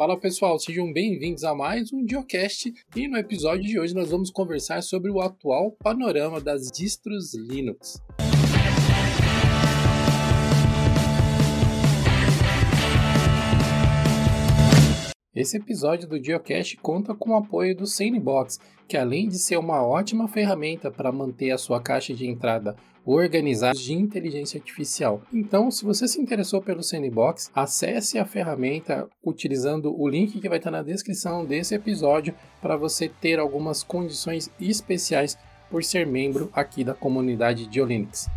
Fala pessoal, sejam bem-vindos a mais um Diocast e no episódio de hoje nós vamos conversar sobre o atual panorama das distros Linux. Esse episódio do Geocache conta com o apoio do Sanebox, que além de ser uma ótima ferramenta para manter a sua caixa de entrada organizada de inteligência artificial. Então, se você se interessou pelo Sanebox, acesse a ferramenta utilizando o link que vai estar na descrição desse episódio para você ter algumas condições especiais por ser membro aqui da comunidade de Linux.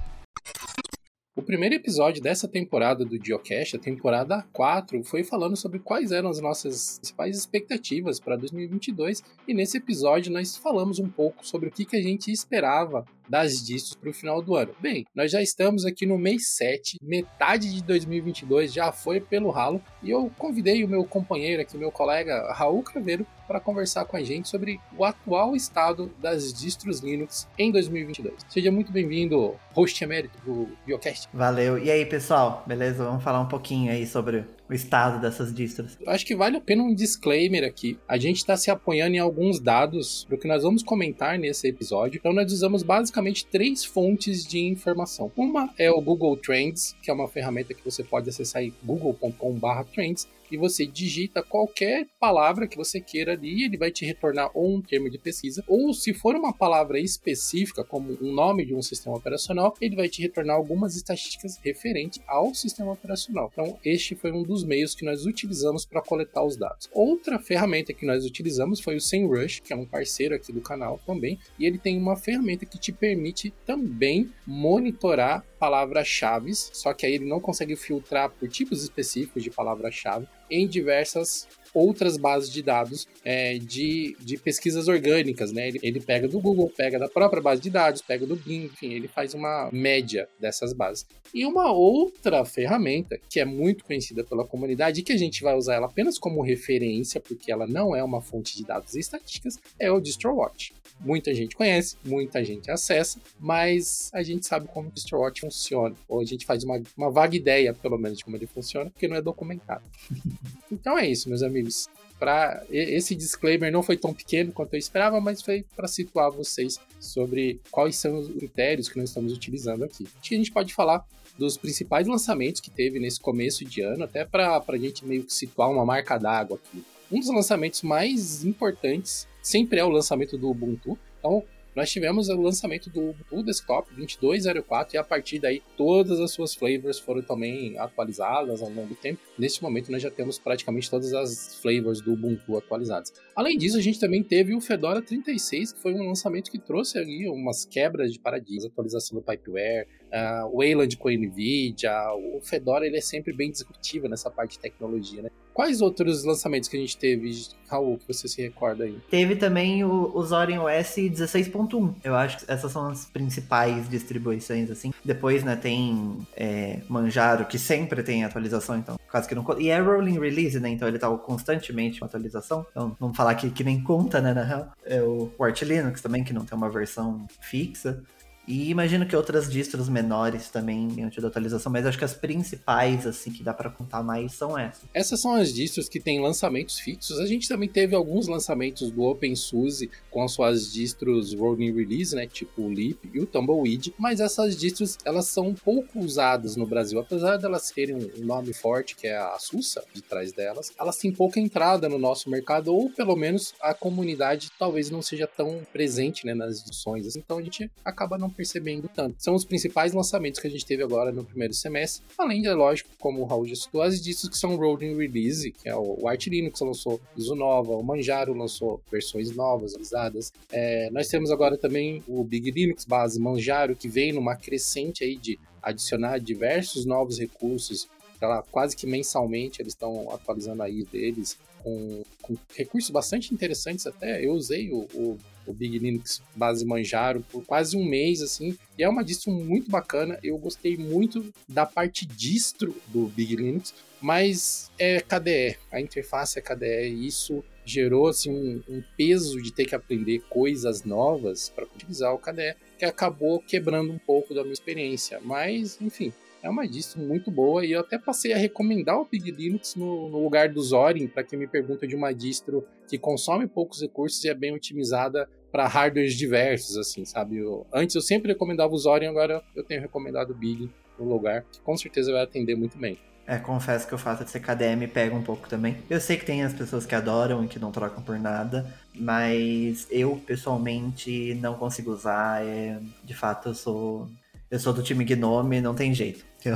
O primeiro episódio dessa temporada do Geocache, a temporada 4, foi falando sobre quais eram as nossas principais expectativas para 2022 e nesse episódio nós falamos um pouco sobre o que, que a gente esperava das distros para o final do ano. Bem, nós já estamos aqui no mês 7, metade de 2022 já foi pelo ralo e eu convidei o meu companheiro aqui, meu colega Raul Craveiro, para conversar com a gente sobre o atual estado das distros Linux em 2022. Seja muito bem-vindo, host emérito do Biocast. Valeu. E aí, pessoal? Beleza? Vamos falar um pouquinho aí sobre o estado dessas distros. Acho que vale a pena um disclaimer aqui. A gente está se apoiando em alguns dados do que nós vamos comentar nesse episódio. Então, nós usamos basicamente três fontes de informação. Uma é o Google Trends, que é uma ferramenta que você pode acessar em google.com/trends e você digita qualquer palavra que você queira ali, ele vai te retornar ou um termo de pesquisa, ou se for uma palavra específica, como um nome de um sistema operacional, ele vai te retornar algumas estatísticas referentes ao sistema operacional. Então, este foi um dos meios que nós utilizamos para coletar os dados. Outra ferramenta que nós utilizamos foi o SEMrush, que é um parceiro aqui do canal também, e ele tem uma ferramenta que te permite também monitorar palavras-chave, só que aí ele não consegue filtrar por tipos específicos de palavra-chave em diversas outras bases de dados é, de, de pesquisas orgânicas, né? Ele, ele pega do Google, pega da própria base de dados, pega do Bing, enfim, ele faz uma média dessas bases. E uma outra ferramenta que é muito conhecida pela comunidade e que a gente vai usar ela apenas como referência, porque ela não é uma fonte de dados estatísticas, é o DistroWatch. Muita gente conhece, muita gente acessa, mas a gente sabe como o DistroWatch funciona, ou a gente faz uma, uma vaga ideia, pelo menos, de como ele funciona, porque não é documentado. então é isso, meus amigos amigos. Pra, esse disclaimer não foi tão pequeno quanto eu esperava, mas foi para situar vocês sobre quais são os critérios que nós estamos utilizando aqui. A gente pode falar dos principais lançamentos que teve nesse começo de ano, até para a gente meio que situar uma marca d'água aqui. Um dos lançamentos mais importantes sempre é o lançamento do Ubuntu. Então, nós tivemos o lançamento do Ubuntu Desktop 22.04 e a partir daí todas as suas flavors foram também atualizadas ao longo do tempo. Neste momento nós já temos praticamente todas as flavors do Ubuntu atualizadas. Além disso, a gente também teve o Fedora 36, que foi um lançamento que trouxe ali umas quebras de paradigmas, atualização do Pipeware, uh, Wayland com a NVIDIA, o Fedora ele é sempre bem disruptivo nessa parte de tecnologia, né? Quais outros lançamentos que a gente teve, Raul, que você se recorda aí? Teve também o, o Zorin OS 16.1. Eu acho que essas são as principais distribuições, assim. Depois, né, tem é, Manjaro, que sempre tem atualização, então, quase que não E é rolling release, né, então ele tá constantemente com atualização. Então, vamos falar que, que nem conta, né, na real. É o Arch Linux também, que não tem uma versão fixa. E imagino que outras distros menores também tenham tido atualização, mas acho que as principais, assim, que dá para contar mais são essas. Essas são as distros que têm lançamentos fixos. A gente também teve alguns lançamentos do OpenSUSE com as suas distros rolling release, né, tipo o Leap e o Tumbleweed, mas essas distros, elas são pouco usadas no Brasil, apesar delas terem um nome forte, que é a SUSE, de trás delas, elas têm pouca entrada no nosso mercado, ou pelo menos a comunidade talvez não seja tão presente, né, nas edições, então a gente acaba não percebendo tanto. São os principais lançamentos que a gente teve agora no primeiro semestre, além de, lógico, como o Raul já citou, as discos que são rolling release, que é o Arch Linux lançou nova, o Manjaro lançou versões novas, atualizadas. É, nós temos agora também o Big Linux base Manjaro, que vem numa crescente aí de adicionar diversos novos recursos, lá, quase que mensalmente eles estão atualizando aí deles, com, com, recursos bastante interessantes até. Eu usei o, o o Big Linux base Manjaro por quase um mês, assim, e é uma distro muito bacana. Eu gostei muito da parte distro do Big Linux, mas é KDE, a interface é KDE, e isso gerou assim, um, um peso de ter que aprender coisas novas para utilizar o KDE, que acabou quebrando um pouco da minha experiência. Mas, enfim, é uma distro muito boa e eu até passei a recomendar o Big Linux no, no lugar do Zorin, para quem me pergunta de uma distro que consome poucos recursos e é bem otimizada para hardwares diversos, assim, sabe? Eu, antes eu sempre recomendava o Zorin, agora eu tenho recomendado o Big no lugar, que com certeza vai atender muito bem. É, confesso que o fato de ser KDM pega um pouco também. Eu sei que tem as pessoas que adoram e que não trocam por nada, mas eu pessoalmente não consigo usar. É, de fato, eu sou eu sou do time Gnome, não tem jeito.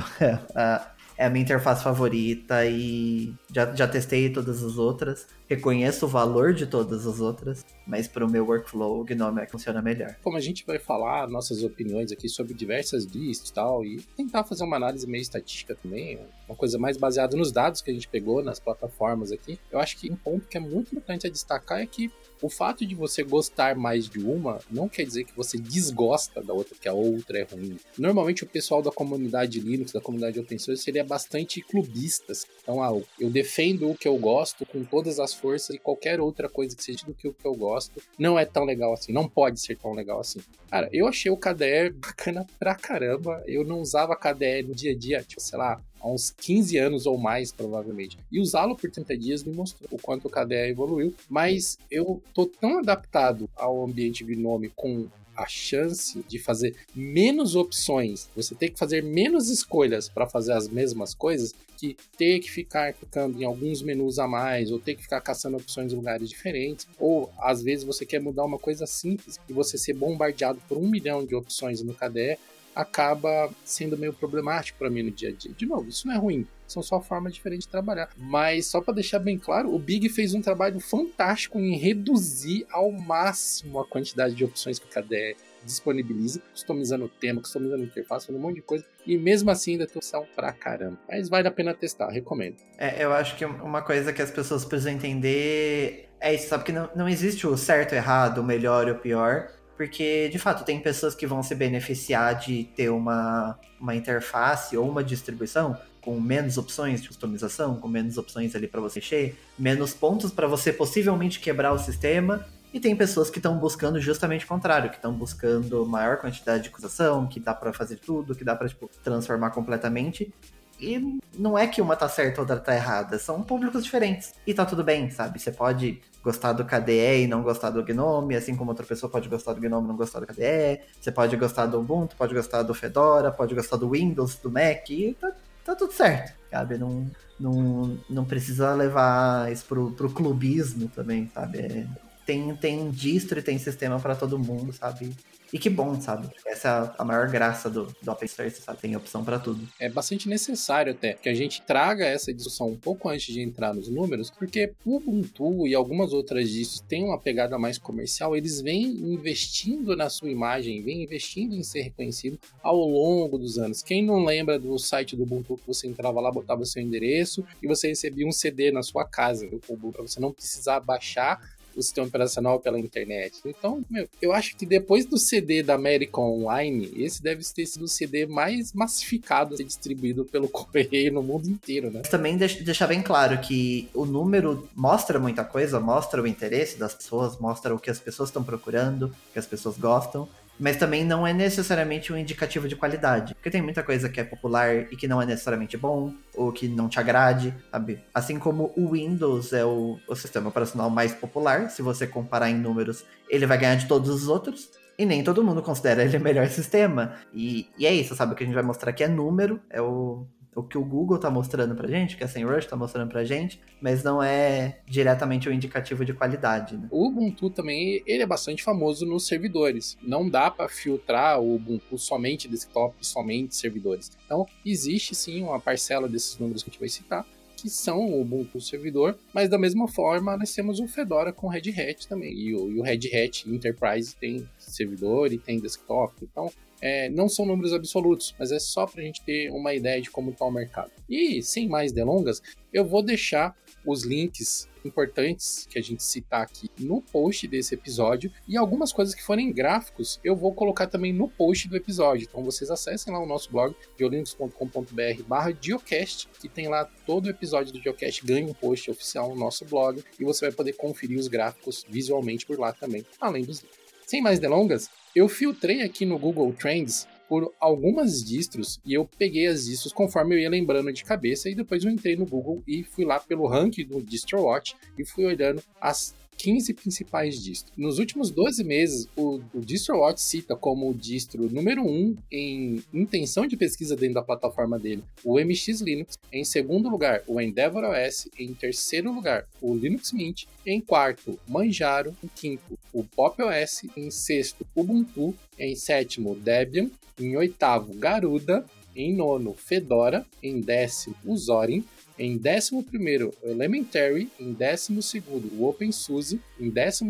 É, é a minha interface favorita e já, já testei todas as outras. Reconheço o valor de todas as outras, mas para o meu workflow, o Gnome é que funciona melhor. Como a gente vai falar nossas opiniões aqui sobre diversas listas e tal, e tentar fazer uma análise meio estatística também, uma coisa mais baseada nos dados que a gente pegou nas plataformas aqui, eu acho que um ponto que é muito importante a destacar é que o fato de você gostar mais de uma não quer dizer que você desgosta da outra, que a outra é ruim. Normalmente o pessoal da comunidade Linux, da comunidade open source, seria bastante clubista. Então, ah, eu defendo o que eu gosto com todas as forças e qualquer outra coisa que seja do que o que eu gosto não é tão legal assim, não pode ser tão legal assim. Cara, eu achei o KDE bacana pra caramba. Eu não usava KDE no dia a dia, tipo, sei lá, há uns 15 anos ou mais, provavelmente. E usá-lo por 30 dias me mostrou o quanto o KDE evoluiu. Mas eu tô tão adaptado ao ambiente Gnome com a chance de fazer menos opções, você ter que fazer menos escolhas para fazer as mesmas coisas, que ter que ficar clicando em alguns menus a mais, ou ter que ficar caçando opções em lugares diferentes, ou às vezes você quer mudar uma coisa simples e você ser bombardeado por um milhão de opções no KDE, acaba sendo meio problemático para mim no dia a dia. De novo, isso não é ruim, são só formas diferentes de trabalhar. Mas só para deixar bem claro, o Big fez um trabalho fantástico em reduzir ao máximo a quantidade de opções que o KDE disponibiliza, customizando o tema, customizando a interface, fazendo um monte de coisa. E mesmo assim ainda tem opção pra caramba. Mas vale a pena testar, recomendo. É, eu acho que uma coisa que as pessoas precisam entender é isso, sabe? Que não, não existe o certo, errado, o melhor e o pior. Porque, de fato, tem pessoas que vão se beneficiar de ter uma, uma interface ou uma distribuição com menos opções de customização, com menos opções ali para você mexer, menos pontos para você possivelmente quebrar o sistema. E tem pessoas que estão buscando justamente o contrário, que estão buscando maior quantidade de acusação, que dá para fazer tudo, que dá para tipo, transformar completamente. E não é que uma tá certa ou outra tá errada, são públicos diferentes. E tá tudo bem, sabe? Você pode gostar do KDE e não gostar do Gnome, assim como outra pessoa pode gostar do Gnome e não gostar do KDE. Você pode gostar do Ubuntu, pode gostar do Fedora, pode gostar do Windows, do Mac, e tá, tá tudo certo, sabe? Não, não, não precisa levar isso pro, pro clubismo também, sabe? É, tem, tem distro e tem sistema para todo mundo, sabe? E que bom, sabe? Essa é a maior graça do, do Open Source, sabe? Tem opção para tudo. É bastante necessário até que a gente traga essa discussão um pouco antes de entrar nos números, porque o Ubuntu e algumas outras distros têm uma pegada mais comercial, eles vêm investindo na sua imagem, vêm investindo em ser reconhecido ao longo dos anos. Quem não lembra do site do Ubuntu que você entrava lá, botava seu endereço e você recebia um CD na sua casa, para você não precisar baixar o sistema operacional pela internet. Então, meu, eu acho que depois do CD da American Online, esse deve ter sido o CD mais massificado a ser distribuído pelo correio no mundo inteiro, né? Também deixar bem claro que o número mostra muita coisa, mostra o interesse das pessoas, mostra o que as pessoas estão procurando, o que as pessoas gostam mas também não é necessariamente um indicativo de qualidade. Porque tem muita coisa que é popular e que não é necessariamente bom, ou que não te agrade, sabe? Assim como o Windows é o, o sistema operacional mais popular, se você comparar em números, ele vai ganhar de todos os outros. E nem todo mundo considera ele o melhor sistema. E, e é isso, sabe? O que a gente vai mostrar aqui é número, é o, o que o Google está mostrando pra gente, que a SEMrush está mostrando pra gente, mas não é diretamente o um indicativo de qualidade. Né? O Ubuntu também, ele é bastante famoso nos servidores. Não dá para filtrar o Ubuntu somente desktop, somente servidores. Então, existe sim uma parcela desses números que a gente vai citar, que são o Ubuntu servidor, mas da mesma forma nós temos o Fedora com Red Hat também. O, e o Red Hat Enterprise tem servidor e tem desktop. Então, é, não são números absolutos, mas é só para a gente ter uma ideia de como está o mercado. E sem mais delongas, eu vou deixar os links importantes que a gente citar aqui no post desse episódio e algumas coisas que forem gráficos eu vou colocar também no post do episódio. Então vocês acessem lá o nosso blog geolinux.com.br barra Geocast, que tem lá todo o episódio do Geocast ganha um post oficial no nosso blog e você vai poder conferir os gráficos visualmente por lá também, além dos links. Sem mais delongas, eu filtrei aqui no Google Trends por algumas distros e eu peguei as distros conforme eu ia lembrando de cabeça e depois eu entrei no Google e fui lá pelo ranking do DistroWatch e fui olhando as 15 principais distros. Nos últimos 12 meses, o, o DistroWatch cita como o distro número 1 em intenção de pesquisa dentro da plataforma dele o MX Linux, em segundo lugar o Endeavor OS, em terceiro lugar o Linux Mint, em quarto Manjaro, em quinto o Pop OS, em sexto Ubuntu, em sétimo Debian, em oitavo Garuda, em nono Fedora, em décimo Zorin, em 11 o Elementary, em 12 o OpenSUSE, em 13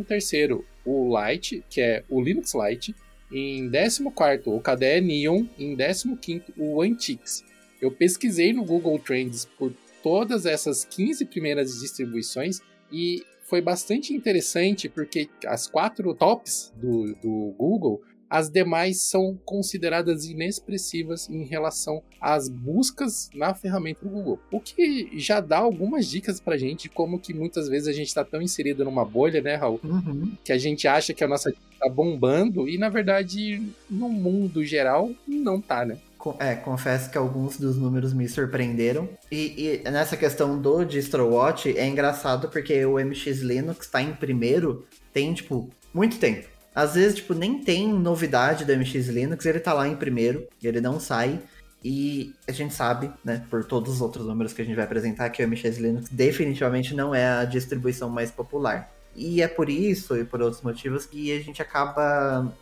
o Lite, que é o Linux Lite, em 14 o KDE Neon, em 15 o Antix. Eu pesquisei no Google Trends por todas essas 15 primeiras distribuições e foi bastante interessante porque as quatro tops do, do Google as demais são consideradas inexpressivas em relação às buscas na ferramenta do Google. O que já dá algumas dicas pra gente de como que muitas vezes a gente tá tão inserido numa bolha, né, Raul? Uhum. Que a gente acha que a nossa tá bombando e na verdade no mundo geral não tá, né? É, confesso que alguns dos números me surpreenderam. E, e nessa questão do DistroWatch é engraçado porque o MX Linux tá em primeiro tem, tipo, muito tempo. Às vezes, tipo, nem tem novidade do MX Linux, ele tá lá em primeiro, ele não sai. E a gente sabe, né, por todos os outros números que a gente vai apresentar, que o MX Linux definitivamente não é a distribuição mais popular. E é por isso e por outros motivos que a gente acaba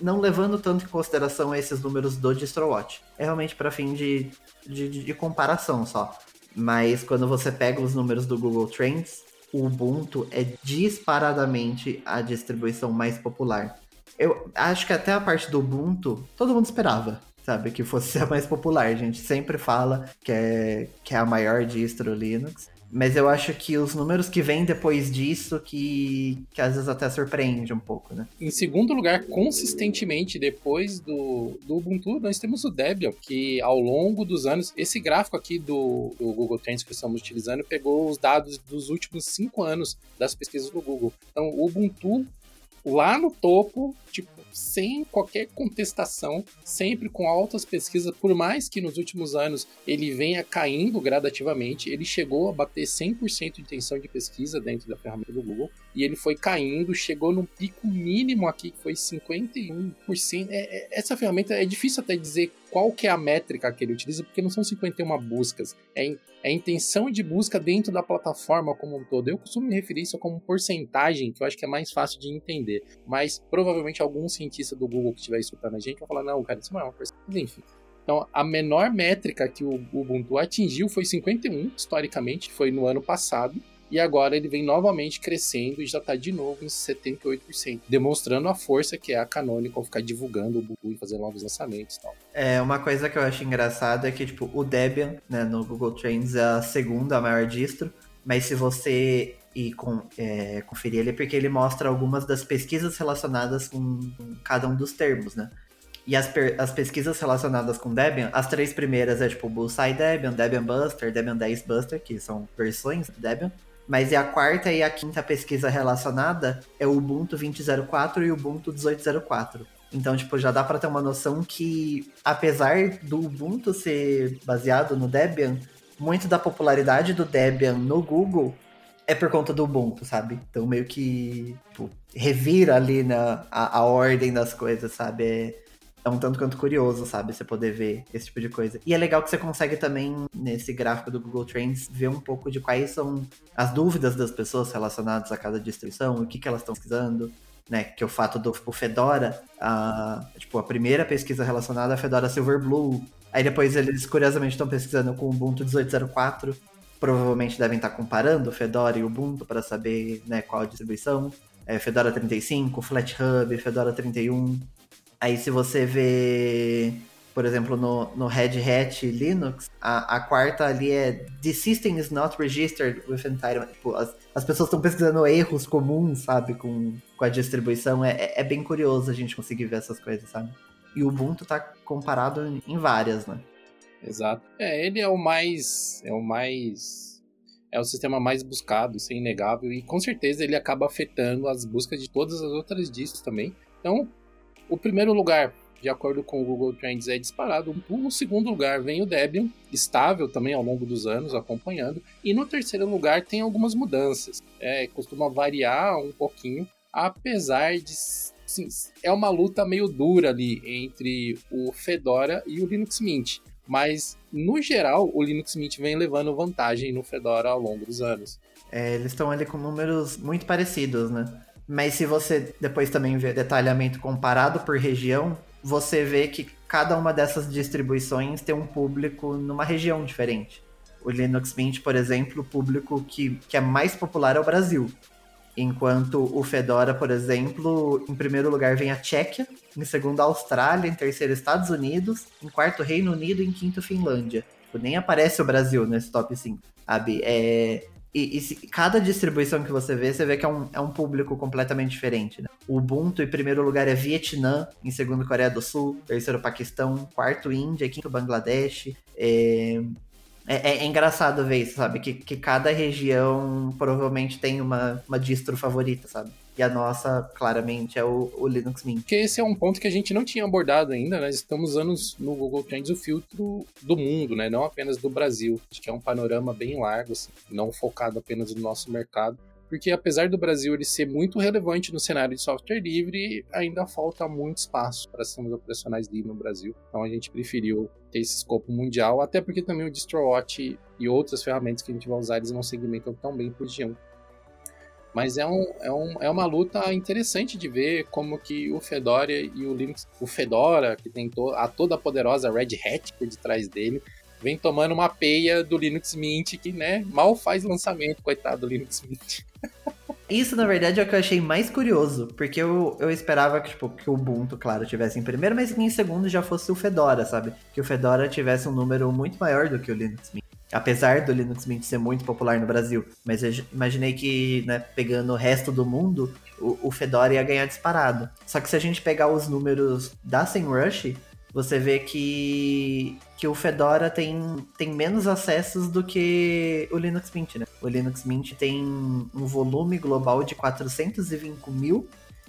não levando tanto em consideração esses números do DistroWatch. É realmente para fim de, de, de, comparação só. Mas quando você pega os números do Google Trends, o Ubuntu é disparadamente a distribuição mais popular. Eu acho que até a parte do Ubuntu, todo mundo esperava, sabe, que fosse a mais popular. A gente sempre fala que é, que é a maior distro Linux. Mas eu acho que os números que vêm depois disso que, que às vezes até surpreende um pouco, né? Em segundo lugar, consistentemente, depois do, do Ubuntu, nós temos o Debian, que ao longo dos anos, esse gráfico aqui do, do Google Trends que estamos utilizando pegou os dados dos últimos cinco anos das pesquisas do Google. Então, o Ubuntu lá no topo, tipo, sem qualquer contestação, sempre com altas pesquisas, por mais que nos últimos anos ele venha caindo gradativamente, ele chegou a bater 100% de intenção de pesquisa dentro da ferramenta do Google, e ele foi caindo, chegou num pico mínimo aqui, que foi 51%. É, é, essa ferramenta é difícil até dizer qual que é a métrica que ele utiliza, porque não são 51 buscas, é, é a intenção de busca dentro da plataforma como um todo. Eu costumo me referir isso como porcentagem, que eu acho que é mais fácil de entender, mas provavelmente algum cientista do Google que estiver escutando a gente vai falar, não, cara, isso não é uma porcentagem. Enfim. Então, a menor métrica que o Ubuntu atingiu foi 51, historicamente, foi no ano passado, e agora ele vem novamente crescendo e já está de novo em 78%, demonstrando a força que é a Canonical ficar divulgando o Ubuntu e fazer novos lançamentos e tal. É, uma coisa que eu acho engraçada é que, tipo, o Debian, né, no Google Trends é a segunda maior distro, mas se você e com, é, conferir ele, é porque ele mostra algumas das pesquisas relacionadas com, cada um dos termos, né? E as, as, pesquisas relacionadas com Debian, as três primeiras é tipo Bullseye Debian, Debian Buster, Debian 10 Buster, que são versões do Debian. Mas é a quarta e a quinta pesquisa relacionada é o Ubuntu 20.04 e o Ubuntu 18.04. Então, tipo, já dá para ter uma noção que, apesar do Ubuntu ser baseado no Debian, muito da popularidade do Debian no Google é por conta do Ubuntu, sabe? Então, meio que tipo, revira ali na, a, a ordem das coisas, sabe? É, é um tanto quanto curioso, sabe? Você poder ver esse tipo de coisa. E é legal que você consegue também, nesse gráfico do Google Trends, ver um pouco de quais são as dúvidas das pessoas relacionadas a cada distribuição, o que, que elas estão pesquisando. Né, que é o fato do o Fedora, a, tipo, a primeira pesquisa relacionada a Fedora Silverblue. Aí depois eles, curiosamente, estão pesquisando com o Ubuntu 18.04. Provavelmente devem estar comparando o Fedora e o Ubuntu para saber né, qual a distribuição. É, Fedora 35, FlatHub, Fedora 31. Aí se você vê, por exemplo, no, no Red Hat Linux, a, a quarta ali é The system is not registered with entitlement. Tipo, as, as pessoas estão pesquisando erros comuns, sabe, com, com a distribuição. É, é, é bem curioso a gente conseguir ver essas coisas, sabe? E o Ubuntu tá comparado em várias, né? Exato. É, ele é o mais. É o mais. É o sistema mais buscado, isso é inegável. E com certeza ele acaba afetando as buscas de todas as outras distros também. Então, o primeiro lugar de acordo com o Google Trends, é disparado. No segundo lugar vem o Debian, estável também ao longo dos anos, acompanhando. E no terceiro lugar tem algumas mudanças. É, costuma variar um pouquinho, apesar de sim, é uma luta meio dura ali entre o Fedora e o Linux Mint. Mas, no geral, o Linux Mint vem levando vantagem no Fedora ao longo dos anos. É, eles estão ali com números muito parecidos, né? Mas se você depois também ver detalhamento comparado por região, você vê que cada uma dessas distribuições tem um público numa região diferente. O Linux Mint, por exemplo, o público que, que é mais popular é o Brasil. Enquanto o Fedora, por exemplo, em primeiro lugar vem a Tchequia, em segundo a Austrália, em terceiro Estados Unidos, em quarto Reino Unido e em quinto Finlândia. Tipo, nem aparece o Brasil nesse top 5, sabe? É, e, e se, cada distribuição que você vê, você vê que é um, é um público completamente diferente. Né? O Ubuntu, em primeiro lugar, é Vietnã, em segundo, Coreia do Sul, terceiro, Paquistão, quarto, Índia, quinto, Bangladesh. É, é, é, é, engraçado ver isso, sabe? Que, que cada região provavelmente tem uma, uma distro favorita, sabe? E a nossa, claramente, é o, o Linux Mint. Porque esse é um ponto que a gente não tinha abordado ainda, né? Estamos usando no Google Trends o filtro do mundo, né? Não apenas do Brasil. Acho que é um panorama bem largo, assim, não focado apenas no nosso mercado porque apesar do Brasil ele ser muito relevante no cenário de software livre, ainda falta muito espaço para sistemas operacionais livres no Brasil. Então a gente preferiu ter esse escopo mundial, até porque também o DistroWatch e outras ferramentas que a gente vai usar, eles não segmentam tão bem por região. Mas é, um, é, um, é uma luta interessante de ver como que o Fedora e o Linux, o Fedora, que tem a toda poderosa Red Hat por detrás dele, vem tomando uma peia do Linux Mint que, né, mal faz lançamento, coitado do Linux Mint. Isso, na verdade, é o que eu achei mais curioso, porque eu, eu esperava que, tipo, que o Ubuntu, claro, tivesse em primeiro, mas que em segundo já fosse o Fedora, sabe? Que o Fedora tivesse um número muito maior do que o Linux Mint. Apesar do Linux Mint ser muito popular no Brasil, mas eu imaginei que, né, pegando o resto do mundo, o, o Fedora ia ganhar disparado. Só que se a gente pegar os números da SEMrush, você vê que, que o Fedora tem, tem menos acessos do que o Linux Mint, né? O Linux Mint tem um volume global de 420 mil,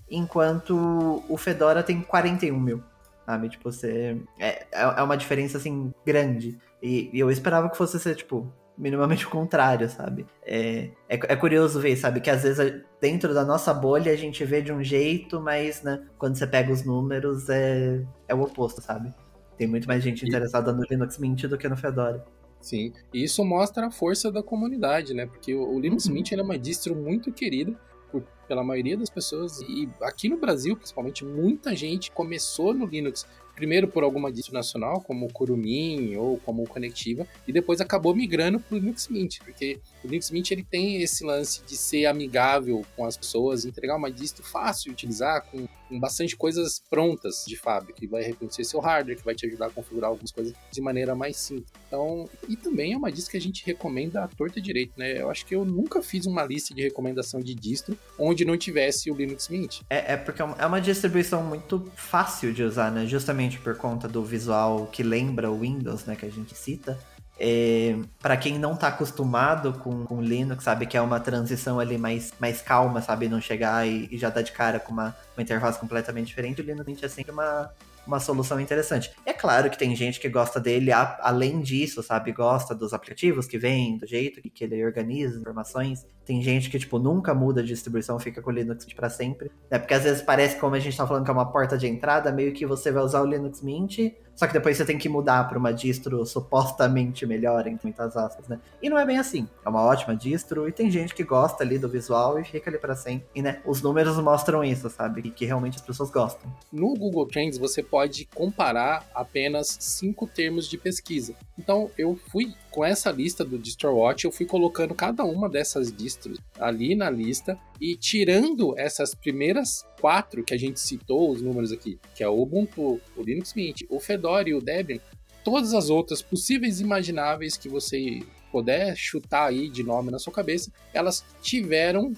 enquanto o Fedora tem 41 mil. Sabe? Tipo, você. É, é uma diferença assim grande. E, e eu esperava que fosse ser, tipo, minimamente o contrário, sabe? É, é, é, curioso ver, sabe? Que às vezes dentro da nossa bolha a gente vê de um jeito, mas né, quando você pega os números é, é o oposto, sabe? Tem muito mais gente interessada no Linux Mint do que no Fedora. Sim, e isso mostra a força da comunidade, né? Porque o, Linux uhum. Mint é uma distro muito querida por, pela maioria das pessoas e aqui no Brasil, principalmente, muita gente começou no Linux primeiro por alguma distro nacional, como o Kurumin ou como o Conectiva, e depois acabou migrando para o Linux Mint, porque o Linux Mint ele tem esse lance de ser amigável com as pessoas, entregar uma distro fácil de utilizar, com, com bastante coisas prontas de fábrica, que vai reconhecer seu hardware, que vai te ajudar a configurar algumas coisas de maneira mais simples. Então, e também é uma distro que a gente recomenda à torta direito, né? Eu acho que eu nunca fiz uma lista de recomendação de distro onde não tivesse o Linux Mint. É, é porque é, é uma distribuição muito fácil de usar, né? Justamente por conta do visual que lembra o Windows, né? Que a gente cita. É, para quem não tá acostumado com, com Linux, sabe que é uma transição ali mais, mais calma, sabe? Não chegar e, e já dar de cara com uma, uma interface completamente diferente, o Linux é sempre uma, uma solução interessante. É claro que tem gente que gosta dele a, além disso, sabe? Gosta dos aplicativos que vem, do jeito que ele organiza informações. Tem gente que, tipo, nunca muda de distribuição, fica com o Linux para sempre. É porque às vezes parece, como a gente tá falando, que é uma porta de entrada, meio que você vai usar o Linux Mint, só que depois você tem que mudar para uma distro supostamente melhor, em muitas aspas, né? E não é bem assim. É uma ótima distro e tem gente que gosta ali do visual e fica ali para sempre. E, né, os números mostram isso, sabe? E que realmente as pessoas gostam. No Google Trends você pode comparar apenas cinco termos de pesquisa. Então eu fui com essa lista do DistroWatch, eu fui colocando cada uma dessas distros ali na lista e tirando essas primeiras quatro que a gente citou, os números aqui, que é o Ubuntu, o Linux Mint, o Fedora e o Debian, todas as outras possíveis imagináveis que você puder chutar aí de nome na sua cabeça, elas tiveram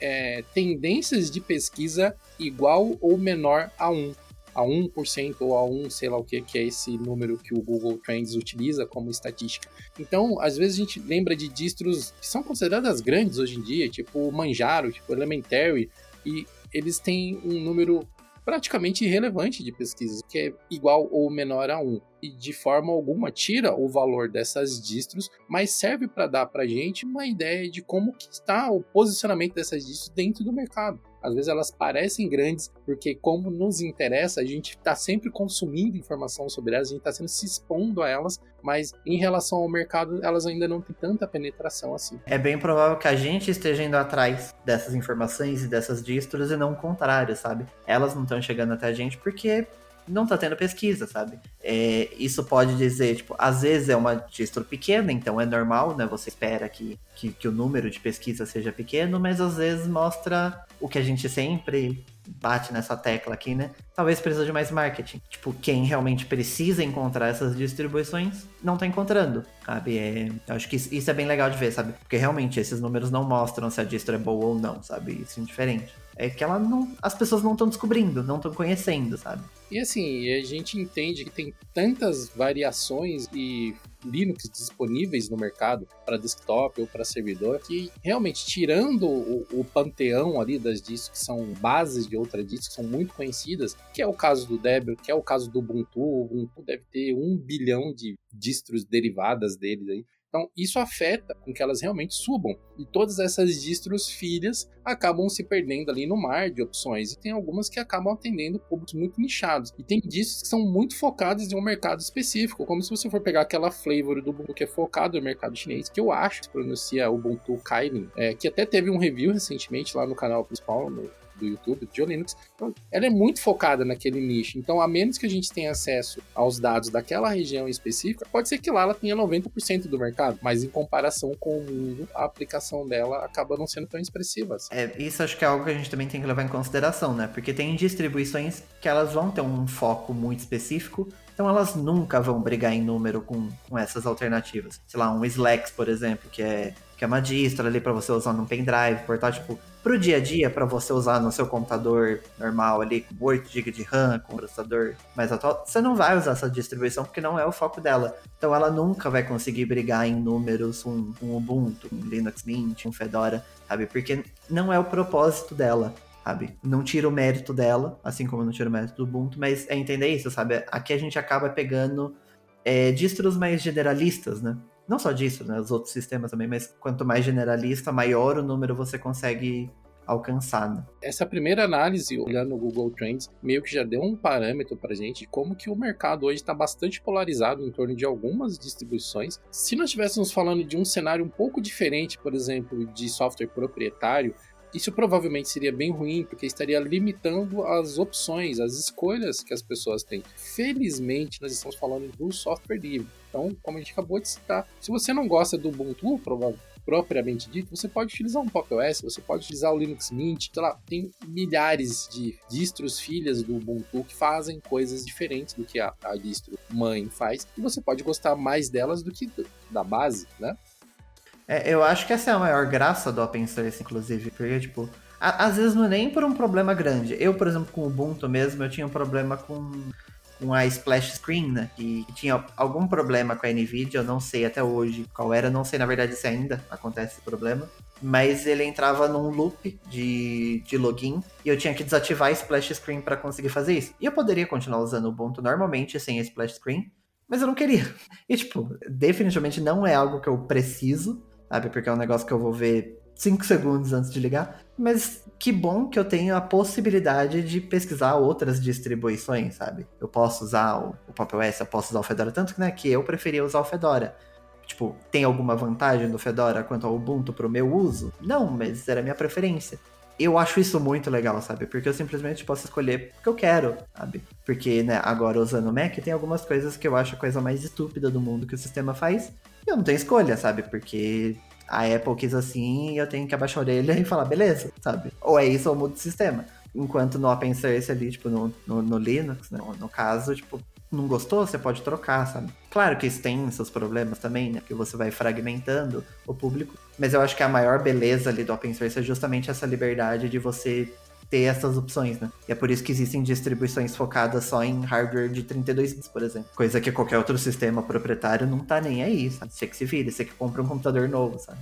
é, tendências de pesquisa igual ou menor a 1 a 1% ou a 1, sei lá o que, que é esse número que o Google Trends utiliza como estatística. Então, às vezes a gente lembra de distros que são consideradas grandes hoje em dia, tipo Manjaro, tipo Elementary, e eles têm um número praticamente irrelevante de pesquisas, que é igual ou menor a 1. E de forma alguma tira o valor dessas distros, mas serve para dar para gente uma ideia de como que está o posicionamento dessas distros dentro do mercado. Às vezes elas parecem grandes, porque como nos interessa, a gente está sempre consumindo informação sobre elas, a gente está sempre se expondo a elas, mas em relação ao mercado, elas ainda não têm tanta penetração assim. É bem provável que a gente esteja indo atrás dessas informações e dessas distros e não o contrário, sabe? Elas não estão chegando até a gente porque não tá tendo pesquisa, sabe? É, isso pode dizer, tipo, às vezes é uma distro pequena, então é normal, né? Você espera que, que, que o número de pesquisa seja pequeno, mas às vezes mostra o que a gente sempre bate nessa tecla aqui, né? Talvez precisa de mais marketing. Tipo, quem realmente precisa encontrar essas distribuições não tá encontrando, sabe? É, eu acho que isso é bem legal de ver, sabe? Porque realmente esses números não mostram se a distro é boa ou não, sabe? Isso é indiferente. É que ela não, as pessoas não estão descobrindo, não estão conhecendo, sabe? E assim, a gente entende que tem tantas variações e Linux disponíveis no mercado para desktop ou para servidor que realmente tirando o, o, panteão ali das distros que são bases de outras distros que são muito conhecidas, que é o caso do Debian, que é o caso do Ubuntu, o Ubuntu deve ter um bilhão de distros derivadas deles aí. Então, isso afeta com que elas realmente subam. E todas essas distros filhas acabam se perdendo ali no mar de opções. E tem algumas que acabam atendendo públicos muito nichados. E tem distros que são muito focadas em um mercado específico. Como se você for pegar aquela flavor do Ubuntu que é focado no mercado chinês, que eu acho que se pronuncia Ubuntu Kailin, é, que até teve um review recentemente lá no canal principal, no do YouTube, de Linux, então, ela é muito focada naquele nicho. Então, a menos que a gente tenha acesso aos dados daquela região específica, pode ser que lá ela tenha 90% do mercado, mas em comparação com o mundo, a aplicação dela acaba não sendo tão expressiva. Assim. É, isso acho que é algo que a gente também tem que levar em consideração, né? Porque tem distribuições que elas vão ter um foco muito específico, então elas nunca vão brigar em número com, com essas alternativas. Sei lá, um Slacks, por exemplo, que é, que é uma distro ali para você usar num pendrive, portátil. Tipo, pro dia a dia, para você usar no seu computador normal ali, com 8 GB de RAM, com processador mais atual, você não vai usar essa distribuição porque não é o foco dela. Então ela nunca vai conseguir brigar em números com um Ubuntu, um Linux Mint, um Fedora, sabe? Porque não é o propósito dela sabe? Não tira o mérito dela, assim como não tira o mérito do Ubuntu, mas é entender isso, sabe? Aqui a gente acaba pegando é, distros mais generalistas, né? Não só disso, né? Os outros sistemas também, mas quanto mais generalista, maior o número você consegue alcançar. Né? Essa primeira análise, olhando o Google Trends, meio que já deu um parâmetro para gente de como que o mercado hoje está bastante polarizado em torno de algumas distribuições. Se nós estivéssemos falando de um cenário um pouco diferente, por exemplo, de software proprietário, isso provavelmente seria bem ruim, porque estaria limitando as opções, as escolhas que as pessoas têm. Felizmente, nós estamos falando do software livre. Então, como a gente acabou de citar, se você não gosta do Ubuntu, propriamente dito, você pode utilizar um Pop OS, você pode utilizar o Linux Mint, sei lá, tem milhares de distros filhas do Ubuntu que fazem coisas diferentes do que a, a distro mãe faz, e você pode gostar mais delas do que da base, né? É, eu acho que essa é a maior graça do open source, inclusive, porque, tipo, a, às vezes não é nem por um problema grande. Eu, por exemplo, com o Ubuntu mesmo, eu tinha um problema com, com a splash screen, né? Que, tinha algum problema com a NVIDIA, eu não sei até hoje qual era, não sei na verdade se ainda acontece esse problema. Mas ele entrava num loop de, de login e eu tinha que desativar a splash screen para conseguir fazer isso. E eu poderia continuar usando o Ubuntu normalmente sem a splash screen, mas eu não queria. E, tipo, definitivamente não é algo que eu preciso sabe? Porque é um negócio que eu vou ver 5 segundos antes de ligar. Mas que bom que eu tenho a possibilidade de pesquisar outras distribuições, sabe? Eu posso usar o, o Pop OS, eu posso usar o Fedora, tanto né, que eu preferia usar o Fedora. Tipo, tem alguma vantagem do Fedora quanto ao Ubuntu pro meu uso? Não, mas era a minha preferência. Eu acho isso muito legal, sabe? Porque eu simplesmente posso escolher o que eu quero, sabe? Porque, né, agora usando o Mac, tem algumas coisas que eu acho a coisa mais estúpida do mundo que o sistema faz, eu não tenho escolha, sabe? Porque a Apple quis assim e eu tenho que abaixar a orelha e falar, beleza, sabe? Ou é isso ou mudo o sistema. Enquanto no Open Source ali, tipo, no, no, no Linux, né? no caso, tipo, não gostou, você pode trocar, sabe? Claro que isso tem seus problemas também, né? Porque você vai fragmentando o público. Mas eu acho que a maior beleza ali do open source é justamente essa liberdade de você ter essas opções, né? E é por isso que existem distribuições focadas só em hardware de 32 bits, por exemplo. Coisa que qualquer outro sistema proprietário não tá nem aí, sabe? Você que se vira, você que compra um computador novo, sabe?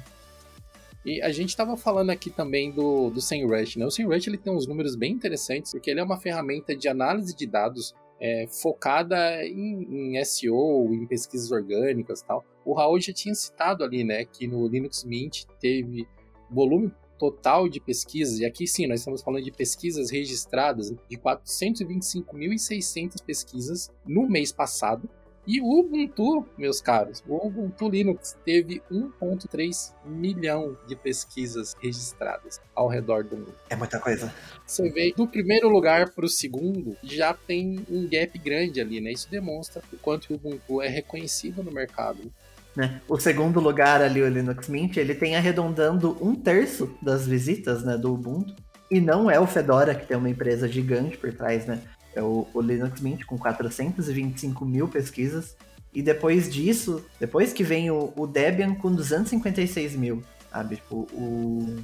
E a gente estava falando aqui também do, do SEMrush, né? O SEMrush ele tem uns números bem interessantes, porque ele é uma ferramenta de análise de dados é, focada em, em, SEO, em pesquisas orgânicas tal. O Raul já tinha citado ali, né, que no Linux Mint teve volume total de pesquisas, e aqui sim, nós estamos falando de pesquisas registradas de 425.600 pesquisas no mês passado, e o Ubuntu, meus caros, o Ubuntu Linux teve 1.3 milhão de pesquisas registradas ao redor do mundo. É muita coisa. Você vê, do primeiro lugar para o segundo, já tem um gap grande ali, né? Isso demonstra o quanto o Ubuntu é reconhecido no mercado. Né? O segundo lugar ali, o Linux Mint, ele tem arredondando um terço das visitas né, do Ubuntu. E não é o Fedora, que tem uma empresa gigante por trás, né? É o, o Linux Mint com 425 mil pesquisas. E depois disso, depois que vem o, o Debian com 256 mil, sabe? Tipo, o,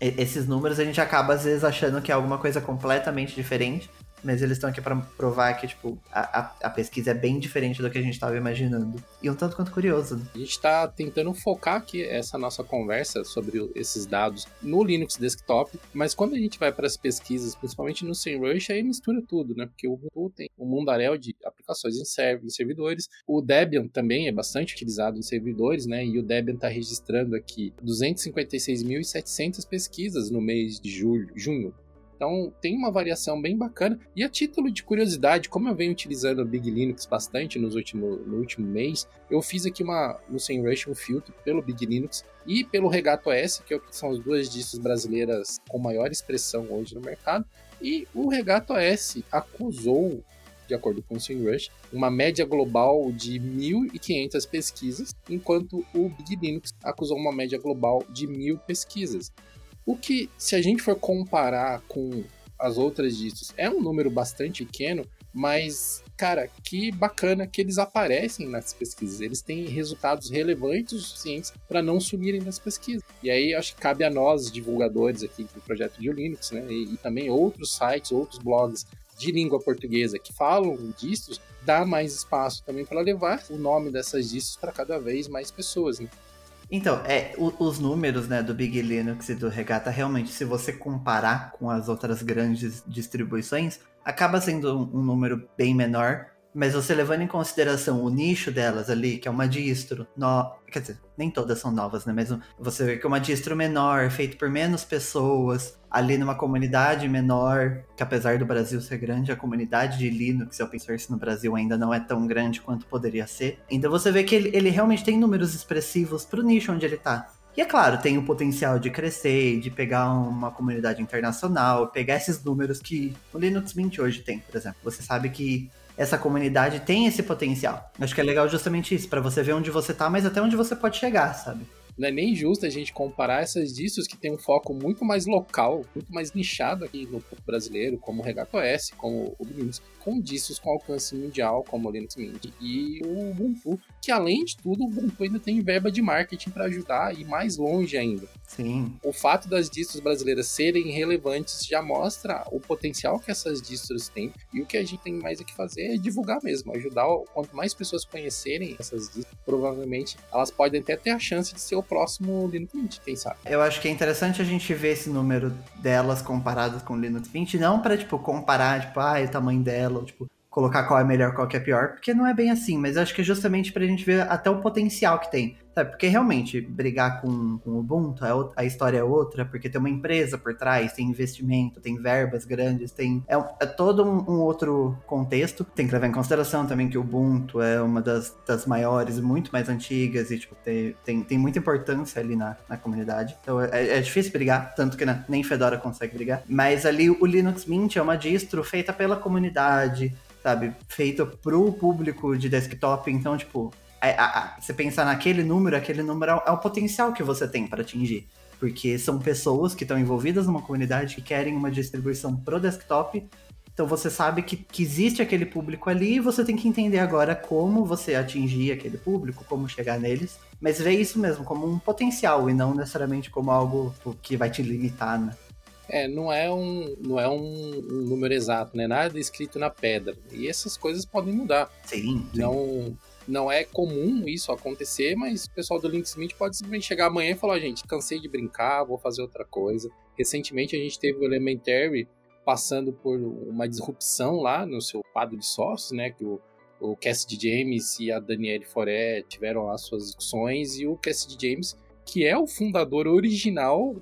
esses números a gente acaba às vezes achando que é alguma coisa completamente diferente, mas eles estão aqui para provar que, tipo, a, a, a, pesquisa é bem diferente do que a gente estava imaginando. E um tanto quanto curioso. Né? A gente está tentando focar aqui essa nossa conversa sobre esses dados no Linux Desktop, mas quando a gente vai para as pesquisas, principalmente no SEMrush, aí mistura tudo, né? Porque o Ubuntu tem um mundaréu de aplicações em, serv em servidores. O Debian também é bastante utilizado em servidores, né? E o Debian está registrando aqui 256.700 pesquisas no mês de julho, junho. Então tem uma variação bem bacana. E a título de curiosidade, como eu venho utilizando o Big Linux bastante nos último, no último mês, eu fiz aqui uma, no SEMrush um filtro pelo Big Linux e pelo Regato S, que, é são as duas distros brasileiras com maior expressão hoje no mercado. E o Regato S acusou, de acordo com o SEMrush, uma média global de 1.500 pesquisas, enquanto o Big Linux acusou uma média global de 1.000 pesquisas. O que, se a gente for comparar com as outras distros, é um número bastante pequeno, mas, cara, que bacana que eles aparecem nas pesquisas. Eles têm resultados relevantes o suficientes para não sumirem nas pesquisas. E aí acho que cabe a nós, divulgadores aqui do projeto de Linux, né, e, e também outros sites, outros blogs de língua portuguesa que falam distros, dar mais espaço também para levar o nome dessas distros para cada vez mais pessoas. Né? Então, é, o, os números né, do Big Linux e do Regata, realmente, se você comparar com as outras grandes distribuições, acaba sendo um, um número bem menor, mas você levando em consideração o nicho delas ali, que é uma distro, no... quer dizer, nem todas são novas, né? Mas você vê que é uma distro menor, feito por menos pessoas, ali numa comunidade menor, que apesar do Brasil ser grande, a comunidade de Linux e open source no Brasil ainda não é tão grande quanto poderia ser. Então você vê que ele, ele realmente tem números expressivos pro nicho onde ele tá. E é claro, tem o potencial de crescer, de pegar uma comunidade internacional, pegar esses números que o Linux Mint hoje tem, por exemplo. Você sabe que essa comunidade tem esse potencial. Acho que é legal justamente isso, para você ver onde você tá, mas até onde você pode chegar, sabe? Não é nem justo a gente comparar essas distros que tem um foco muito mais local, muito mais nichado aqui no brasileiro, como o Regato OS, como o Linux, com distros com alcance mundial, como o Linux Mint e o Ubuntu, que além de tudo, o Ubuntu ainda tem verba de marketing para ajudar a ir mais longe ainda. Sim. O fato das distros brasileiras serem relevantes já mostra o potencial que essas distros têm e o que a gente tem mais a que fazer é divulgar mesmo, ajudar quanto mais pessoas conhecerem essas distros, provavelmente elas podem até ter a chance de ser próximo Linux Mint, quem sabe. Eu acho que é interessante a gente ver esse número delas comparadas com o Linux Mint, não para tipo comparar, tipo, ah, o tamanho dela tipo, colocar qual é melhor, qual que é pior, porque não é bem assim, mas acho que é justamente pra gente ver até o potencial que tem. Sabe? Porque realmente, brigar com, com o Ubuntu, é a história é outra, porque tem uma empresa por trás, tem investimento, tem verbas grandes, tem. É, é todo um, um, outro contexto. Tem que levar em consideração também que o Ubuntu é uma das, das maiores, muito mais antigas, e tipo, tem, tem, tem muita importância ali na, na comunidade. Então é, é difícil brigar, tanto que né, nem Fedora consegue brigar. Mas ali o Linux Mint é uma distro feita pela comunidade, sabe? Feita pro público de desktop, então, tipo, a, é, a, a, você pensar naquele número, aquele número é, é o potencial que você tem para atingir. Porque são pessoas que estão envolvidas numa comunidade que querem uma distribuição pro desktop. Então você sabe que, que existe aquele público ali e você tem que entender agora como você atingir aquele público, como chegar neles. Mas ver isso mesmo como um potencial e não necessariamente como algo que vai te limitar, né? É, não é um, não é um, um, número exato, né? Nada escrito na pedra. E essas coisas podem mudar. Sim. sim. Não, Não é comum isso acontecer, mas o pessoal do Linux Mint pode simplesmente chegar amanhã e falar: gente, cansei de brincar, vou fazer outra coisa. Recentemente a gente teve o Elementary passando por uma disrupção lá no seu quadro de sócios, né? Que o, o Cassidy James e a Danielle Foré tiveram as suas discussões e o Cassidy James, que é o fundador original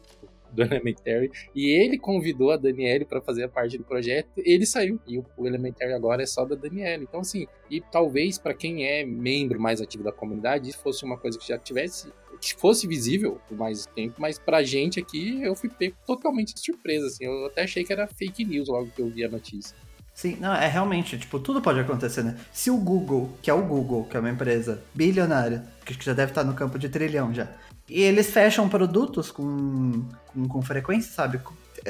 do Elementary, e ele convidou a Daniele para fazer a parte do projeto, ele saiu. E o, o Elementary agora é só da Daniele. Então, assim, e talvez para quem é membro mais ativo da comunidade, isso fosse uma coisa que já tivesse que fosse visível por mais tempo, mas pra gente aqui eu fui pego totalmente de surpresa, assim, eu até achei que era fake news logo que eu vi a notícia. Sim, não, é realmente, tipo, tudo pode acontecer, né? Se o Google, que é o Google, que é uma empresa bilionária, que já deve estar no campo de trilhão já, e eles fecham produtos com, com, frequência, sabe?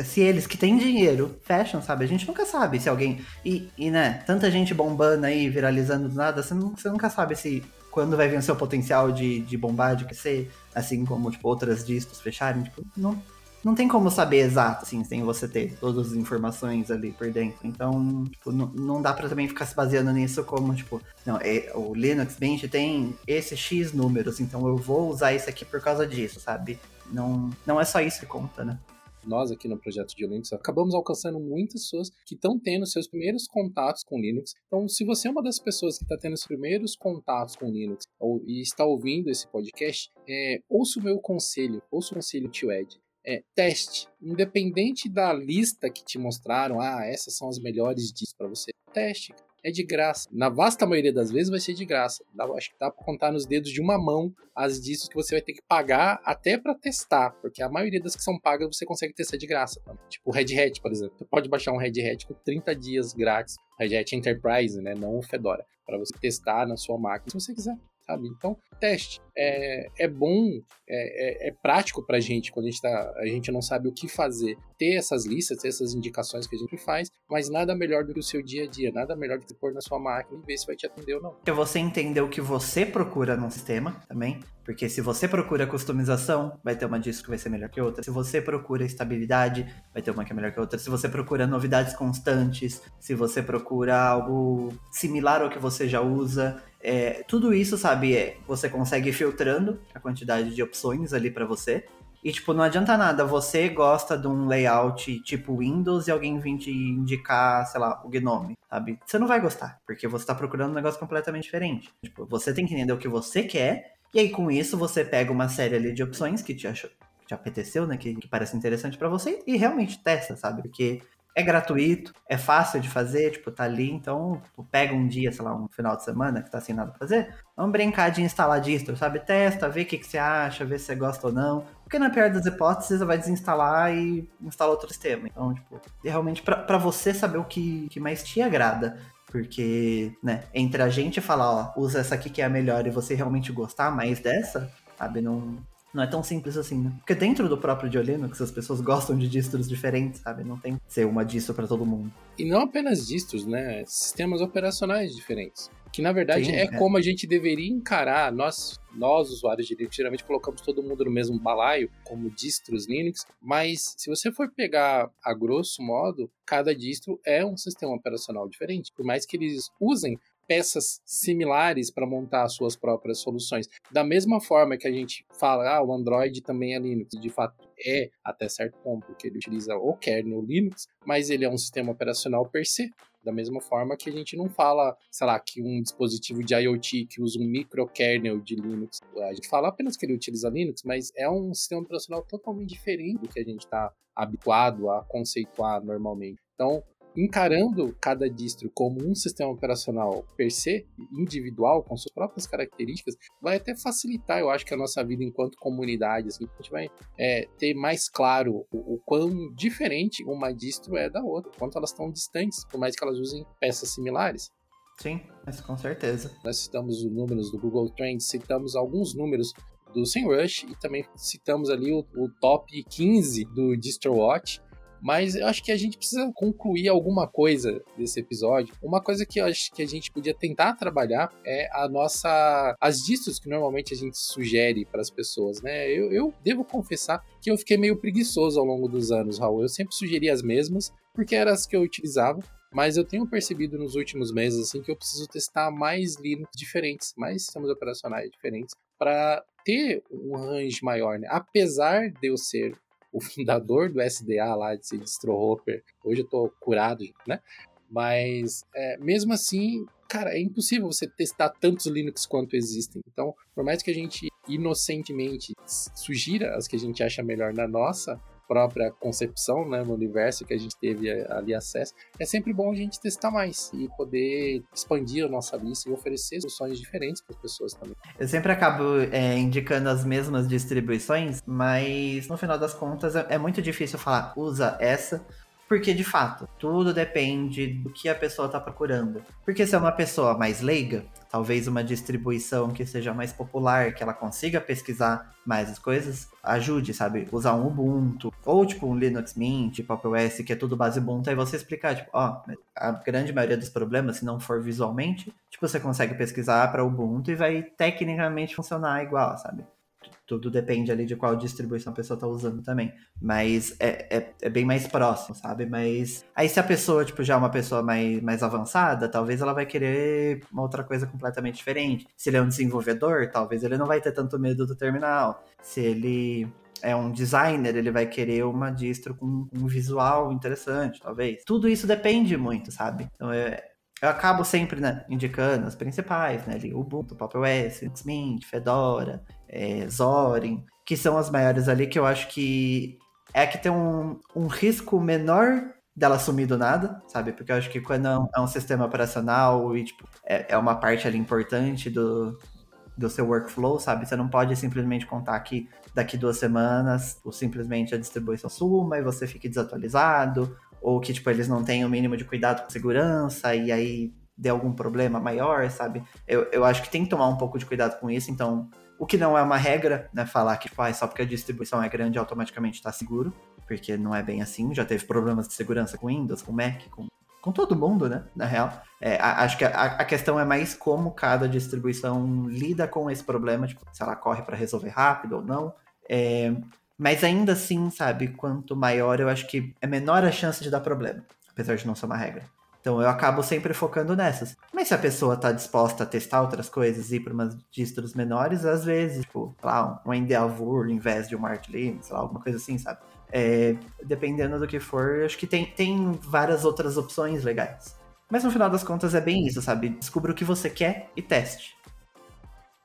Se eles que têm dinheiro fecham, sabe? A gente nunca sabe se alguém. E, e né, tanta gente bombando aí, viralizando do nada, você, não, você nunca sabe se quando vai vencer o potencial de, de bombar, de crescer, assim como, tipo, outras discos fecharem, tipo, não, não tem como saber exato, assim, sem você ter todas as informações ali por dentro. Então, tipo, não, dá para também ficar se baseando nisso como, tipo, não, é, o Linux Mint tem esse X números, então eu vou usar isso aqui por causa disso, sabe? Não, não é só isso que conta, né? nós aqui no projeto de Linux acabamos alcançando muitas pessoas que estão tendo seus primeiros contatos com Linux. Então, se você é uma das pessoas que está tendo os primeiros contatos com Linux ou, e está ouvindo esse podcast, é, ouça o meu conselho, ouça o conselho tio Ed é, teste. Independente da lista que te mostraram, ah, essas são as melhores discos para você, teste. É de graça. Na vasta maioria das vezes vai ser de graça. Dá, acho que dá para contar nos dedos de uma mão as discos que você vai ter que pagar até para testar, porque a maioria das que são pagas você consegue testar de graça. Tipo o Red Hat, por exemplo. Você pode baixar um Red Hat com 30 dias grátis. Red Hat Enterprise, né? Não o Fedora. Para você testar na sua máquina se você quiser sabe? Então, teste. É, é bom, é, é, é prático pra gente quando a gente, tá, a gente não sabe o que fazer. Ter essas listas, ter essas indicações que a gente faz, mas nada melhor do que o seu dia a dia, nada melhor do que pôr na sua máquina e ver se vai te atender ou não. Porque você entender o que você procura num sistema também, porque se você procura customização, vai ter uma disso que vai ser melhor que outra. Se você procura estabilidade, vai ter uma que é melhor que outra. Se você procura novidades constantes, se você procura algo similar ao que você já usa, é, tudo isso, sabe, é, você consegue ir filtrando a quantidade de opções ali para você. E, tipo, não adianta nada, você gosta de um layout tipo Windows e alguém vir te indicar, sei lá, o Gnome, sabe? Você não vai gostar, porque você tá procurando um negócio completamente diferente. Tipo, você tem que entender o que você quer, e aí com isso você pega uma série ali de opções que te achou, te apeteceu, né, que, que parece interessante para você, e realmente testa, sabe? Porque é gratuito, é fácil de fazer, tipo, tá ali, então pega um dia, sei lá, um final de semana que tá sem nada pra fazer, vamos brincar de instalar distro, sabe? Testa, vê o que, que você acha, vê se você gosta ou não. Porque na pior das hipóteses, você vai desinstalar e instalar outro sistema. Então, tipo, é realmente para você saber o que, que mais te agrada. Porque, né, entre a gente falar, ó, usa essa aqui que é a melhor e você realmente gostar mais dessa, sabe, não, não é tão simples assim, né? Porque dentro do próprio de Linux, as pessoas gostam de distros diferentes, sabe? Não tem que ser uma distro para todo mundo. E não apenas distros, né? Sistemas operacionais diferentes. Que na verdade Sim, é, é, como a gente deveria encarar. Nós, nós usuários de Linux, geralmente colocamos todo mundo no mesmo balaio, como distros Linux. Mas se você for pegar a grosso modo, cada distro é um sistema operacional diferente. Por mais que eles usem peças similares para montar suas próprias soluções. Da mesma forma que a gente fala, ah, o Android também é Linux, de fato é até certo ponto, porque ele utiliza o kernel Linux, mas ele é um sistema operacional per se. Da mesma forma que a gente não fala, sei lá, que um dispositivo de IoT que usa um microkernel de Linux, a gente fala apenas que ele utiliza Linux, mas é um sistema operacional totalmente diferente do que a gente está habituado a conceituar normalmente. Então, encarando cada distro como um sistema operacional per se, individual, com suas próprias características, vai até facilitar, eu acho, que a nossa vida enquanto comunidade, assim, a gente vai é, ter mais claro o, o, quão diferente uma distro é da outra, quanto elas estão distantes, por mais que elas usem peças similares. Sim, mas com certeza. Nós citamos os números do Google Trends, citamos alguns números do SEMrush e também citamos ali o, o top 15 do DistroWatch, mas eu acho que a gente precisa concluir alguma coisa desse episódio. Uma coisa que eu acho que a gente podia tentar trabalhar é a nossa. as distros que normalmente a gente sugere para as pessoas, né? Eu, eu devo confessar que eu fiquei meio preguiçoso ao longo dos anos, Raul. Eu sempre sugeria as mesmas, porque eram as que eu utilizava. Mas eu tenho percebido nos últimos meses assim que eu preciso testar mais Linux diferentes, mais sistemas operacionais diferentes para ter um range maior, né? Apesar de eu ser o fundador do SDA lá, de distro hopper, hoje eu tô curado, né? Mas é, mesmo assim, cara, é impossível você testar tantos Linux quanto existem. Então, por mais que a gente inocentemente sugira as que a gente acha melhor na nossa própria concepção, né, no universo que a gente teve ali acesso, é sempre bom a gente testar mais e poder expandir a nossa lista e oferecer soluções diferentes para as pessoas também. Eu sempre acabo é, indicando as mesmas distribuições, mas no final das contas é, é muito difícil falar usa essa porque, de fato, tudo depende do que a pessoa está procurando. Porque se é uma pessoa mais leiga, talvez uma distribuição que seja mais popular, que ela consiga pesquisar mais as coisas, ajude, sabe? Usar um Ubuntu, ou tipo um Linux Mint, Pop OS, que é tudo base Ubuntu, aí você explicar, tipo, ó, a grande maioria dos problemas, se não for visualmente, tipo, você consegue pesquisar para Ubuntu e vai tecnicamente funcionar igual, sabe? Tudo depende ali de qual distribuição a pessoa tá usando também. Mas é, é, é, bem mais próximo, sabe? Mas aí se a pessoa, tipo, já é uma pessoa mais, mais avançada, talvez ela vai querer uma outra coisa completamente diferente. Se ele é um desenvolvedor, talvez ele não vai ter tanto medo do terminal. Se ele é um designer, ele vai querer uma distro com um visual interessante, talvez. Tudo isso depende muito, sabe? Então é, eu acabo sempre né, indicando as principais, né? Ali, Ubuntu, Pop OS, Mint, Fedora, é, Zorin, que são as maiores ali que eu acho que é que tem um, um risco menor dela sumir do nada, sabe? Porque eu acho que quando é um, é um sistema operacional e tipo, é, é, uma parte ali importante do, do seu workflow, sabe? Você não pode simplesmente contar que daqui duas semanas ou simplesmente a distribuição suma e você fique desatualizado, ou que tipo, eles não têm o mínimo de cuidado com segurança e aí dê algum problema maior, sabe? Eu, eu acho que tem que tomar um pouco de cuidado com isso, então o que não é uma regra, né? Falar que ah, só porque a distribuição é grande automaticamente está seguro, porque não é bem assim. Já teve problemas de segurança com Windows, com Mac, com, com todo mundo, né? Na real. É, acho que a, a, questão é mais como cada distribuição lida com esse problema, tipo, se ela corre para resolver rápido ou não. É, mas ainda assim, sabe, quanto maior, eu acho que é menor a chance de dar problema, apesar de não ser uma regra. Então eu acabo sempre focando nessas. Mas se a pessoa tá disposta a testar outras coisas e ir para umas distros menores, às vezes, tipo, lá, um Endeavor em vez de um Mark Linux, sei lá, alguma coisa assim, sabe? É, dependendo do que for, acho que tem, tem várias outras opções legais. Mas no final das contas é bem isso, sabe? Descubra o que você quer e teste.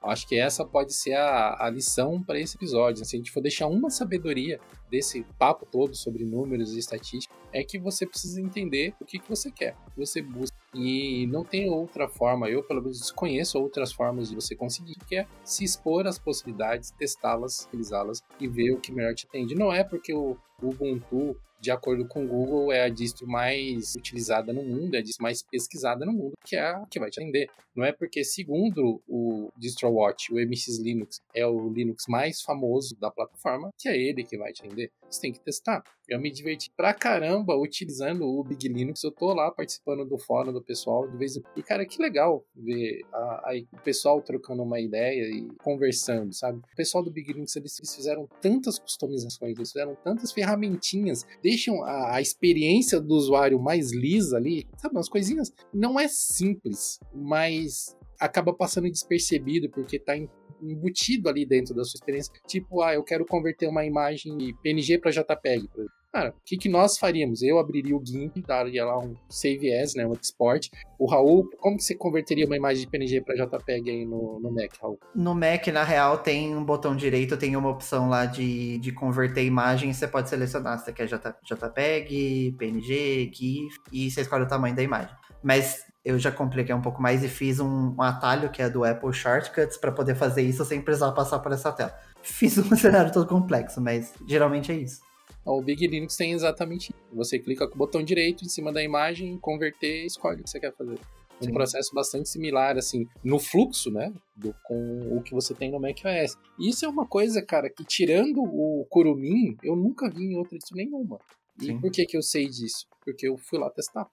Acho que essa pode ser a, a lição para esse episódio. Se a gente for deixar uma sabedoria desse papo todo sobre números e estatística, é que você precisa entender o que, que você quer, o que você busca. E não tem outra forma, eu pelo menos desconheço outras formas de você conseguir, que é se expor às possibilidades, testá-las, utilizá-las e ver o que melhor te atende. Não é porque o Ubuntu de acordo com o Google, é a distro mais utilizada no mundo, é a distro mais pesquisada no mundo, que é a que vai te atender. Não é porque, segundo o DistroWatch, o MX Linux é o Linux mais famoso da plataforma, que é ele que vai te atender. Você tem que testar. Eu me diverti pra caramba utilizando o Big Linux. Eu tô lá participando do fórum do pessoal de vez em quando. E, cara, que legal ver a, a, o pessoal trocando uma ideia e conversando, sabe? O pessoal do Big Linux, eles, fizeram tantas customizações, eles fizeram tantas ferramentinhas, deixam a, a experiência do usuário mais lisa ali, sabe? Umas coisinhas. Não é simples, mas acaba passando despercebido porque tá em embutido ali dentro da sua experiência. Tipo, ah, eu quero converter uma imagem PNG para JPEG, por exemplo. Cara, o que, que nós faríamos? Eu abriria o GIMP, daria lá um save as, né, um export. O Raul, como que você converteria uma imagem de PNG para JPEG aí no, no Mac, Raul? No Mac, na real, tem um botão direito, tem uma opção lá de, de converter imagem, você pode selecionar se você quer JPEG, PNG, GIF, e você escolhe o tamanho da imagem. Mas eu já compliquei um pouco mais e fiz um, um atalho que é do Apple Shortcuts para poder fazer isso sem precisar passar por essa tela. Fiz um cenário todo complexo, mas geralmente é isso. O Big Linux tem exatamente isso. Você clica com o botão direito em cima da imagem, converter, escolhe o que você quer fazer. Um Sim. processo bastante similar, assim, no fluxo, né? Do, com o que você tem no macOS. Isso é uma coisa, cara, que tirando o Kurumin, eu nunca vi em outra edição nenhuma. E Sim. por que, que eu sei disso? Porque eu fui lá testar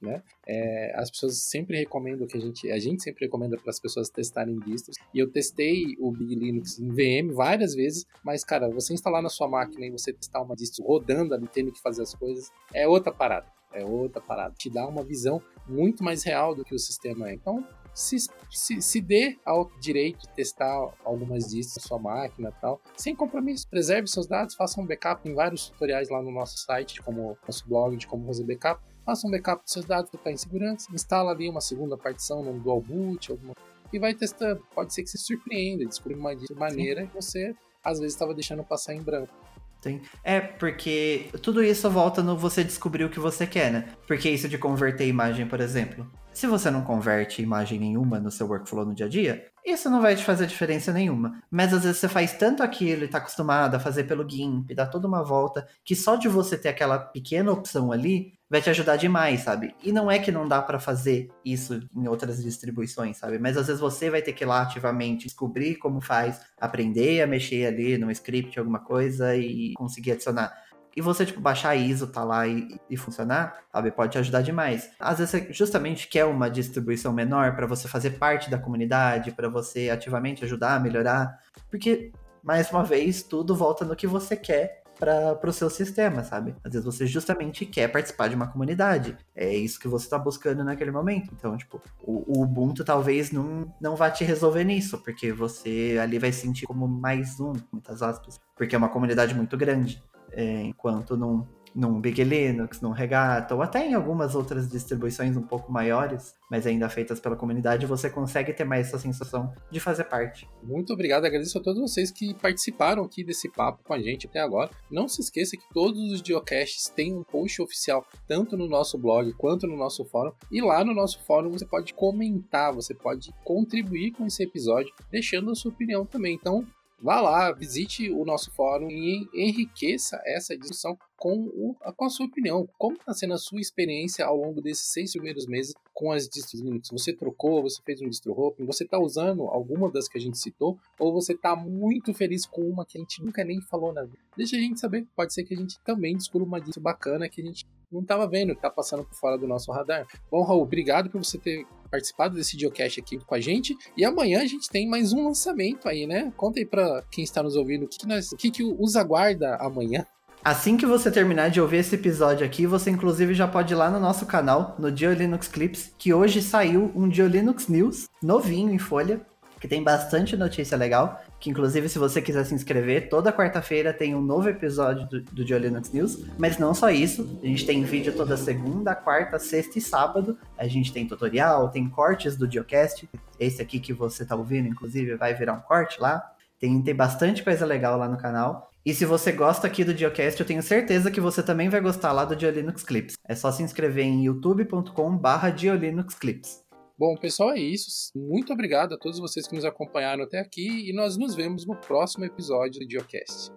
né? É, as pessoas sempre recomendam que a gente, a gente sempre recomenda para as pessoas testarem distros. E eu testei o Big Linux em VM várias vezes, mas cara, você instalar na sua máquina e você testar uma distro rodando ali, tendo que fazer as coisas, é outra parada. é outra parada. Te dá uma visão muito mais real do que o sistema é. Então, se, se, se dê ao direito de testar algumas distros na sua máquina tal, sem compromisso. Preserve seus dados, faça um backup em vários tutoriais lá no nosso site, como nosso blog de como fazer backup. Faça um backup dos seus dados estar em segurança. Instala ali uma segunda partição no dual boot, alguma e vai testando. Pode ser que se surpreenda, descobrir uma maneira que você às vezes estava deixando passar em branco. Sim. É, porque tudo isso volta no você descobrir o que você quer, né? Porque isso de converter imagem, por exemplo. Se você não converte imagem nenhuma no seu workflow no dia a dia, isso não vai te fazer diferença nenhuma. Mas às vezes você faz tanto aquilo e está acostumado a fazer pelo GIMP, dá toda uma volta, que só de você ter aquela pequena opção ali vai te ajudar demais, sabe? E não é que não dá para fazer isso em outras distribuições, sabe? Mas às vezes você vai ter que ir lá ativamente descobrir como faz, aprender a mexer ali no script, alguma coisa e conseguir adicionar e você, tipo, baixar a ISO, tá lá e, e funcionar, sabe? Pode te ajudar demais. Às vezes você justamente quer uma distribuição menor para você fazer parte da comunidade, para você ativamente ajudar, melhorar. Porque, mais uma vez, tudo volta no que você quer para o seu sistema, sabe? Às vezes você justamente quer participar de uma comunidade. É isso que você está buscando naquele momento. Então, tipo, o, o, Ubuntu talvez não, não vá te resolver nisso, porque você ali vai sentir como mais um, muitas aspas, porque é uma comunidade muito grande é, enquanto num, num Big Linux, num Regatta, ou até em algumas outras distribuições um pouco maiores, mas ainda feitas pela comunidade, você consegue ter mais essa sensação de fazer parte. Muito obrigado, agradeço a todos vocês que participaram aqui desse papo com a gente até agora. Não se esqueça que todos os geocaches têm um post oficial, tanto no nosso blog quanto no nosso fórum, e lá no nosso fórum você pode comentar, você pode contribuir com esse episódio, deixando a sua opinião também. Então, Vá lá, visite o nosso fórum e enriqueça essa discussão com, o, com a sua opinião. Como está sendo a sua experiência ao longo desses seis primeiros meses com as distros Linux? Você trocou, você fez um distro hopping, você está usando alguma das que a gente citou, ou você está muito feliz com uma que a gente nunca nem falou na vida? Deixa a gente saber, pode ser que a gente também descubra uma distro bacana que a gente não estava vendo, está passando por fora do nosso radar. Bom, Raul, obrigado por você ter participado desse Geocache aqui com a gente. E amanhã a gente tem mais um lançamento aí, né? Conta aí pra quem está nos ouvindo o que, que, nós, o que, que os aguarda amanhã. Assim que você terminar de ouvir esse episódio aqui, você inclusive já pode ir lá no nosso canal, no Geolinux Clips, que hoje saiu um Geolinux News novinho em folha, que tem bastante notícia legal, que inclusive se você quiser se inscrever, toda quarta-feira tem um novo episódio do, do Geolinux News, mas não só isso, a gente tem vídeo toda segunda, quarta, sexta e sábado, a gente tem tutorial, tem cortes do Geocast, esse aqui que você tá ouvindo, inclusive, vai virar um corte lá, tem, tem bastante coisa legal lá no canal, e se você gosta aqui do Geocast, eu tenho certeza que você também vai gostar lá do Geolinux Clips. É só se inscrever em youtube.com/barra Clips. Bom, pessoal, é isso. Muito obrigado a todos vocês que nos acompanharam até aqui e nós nos vemos no próximo episódio do Geocast.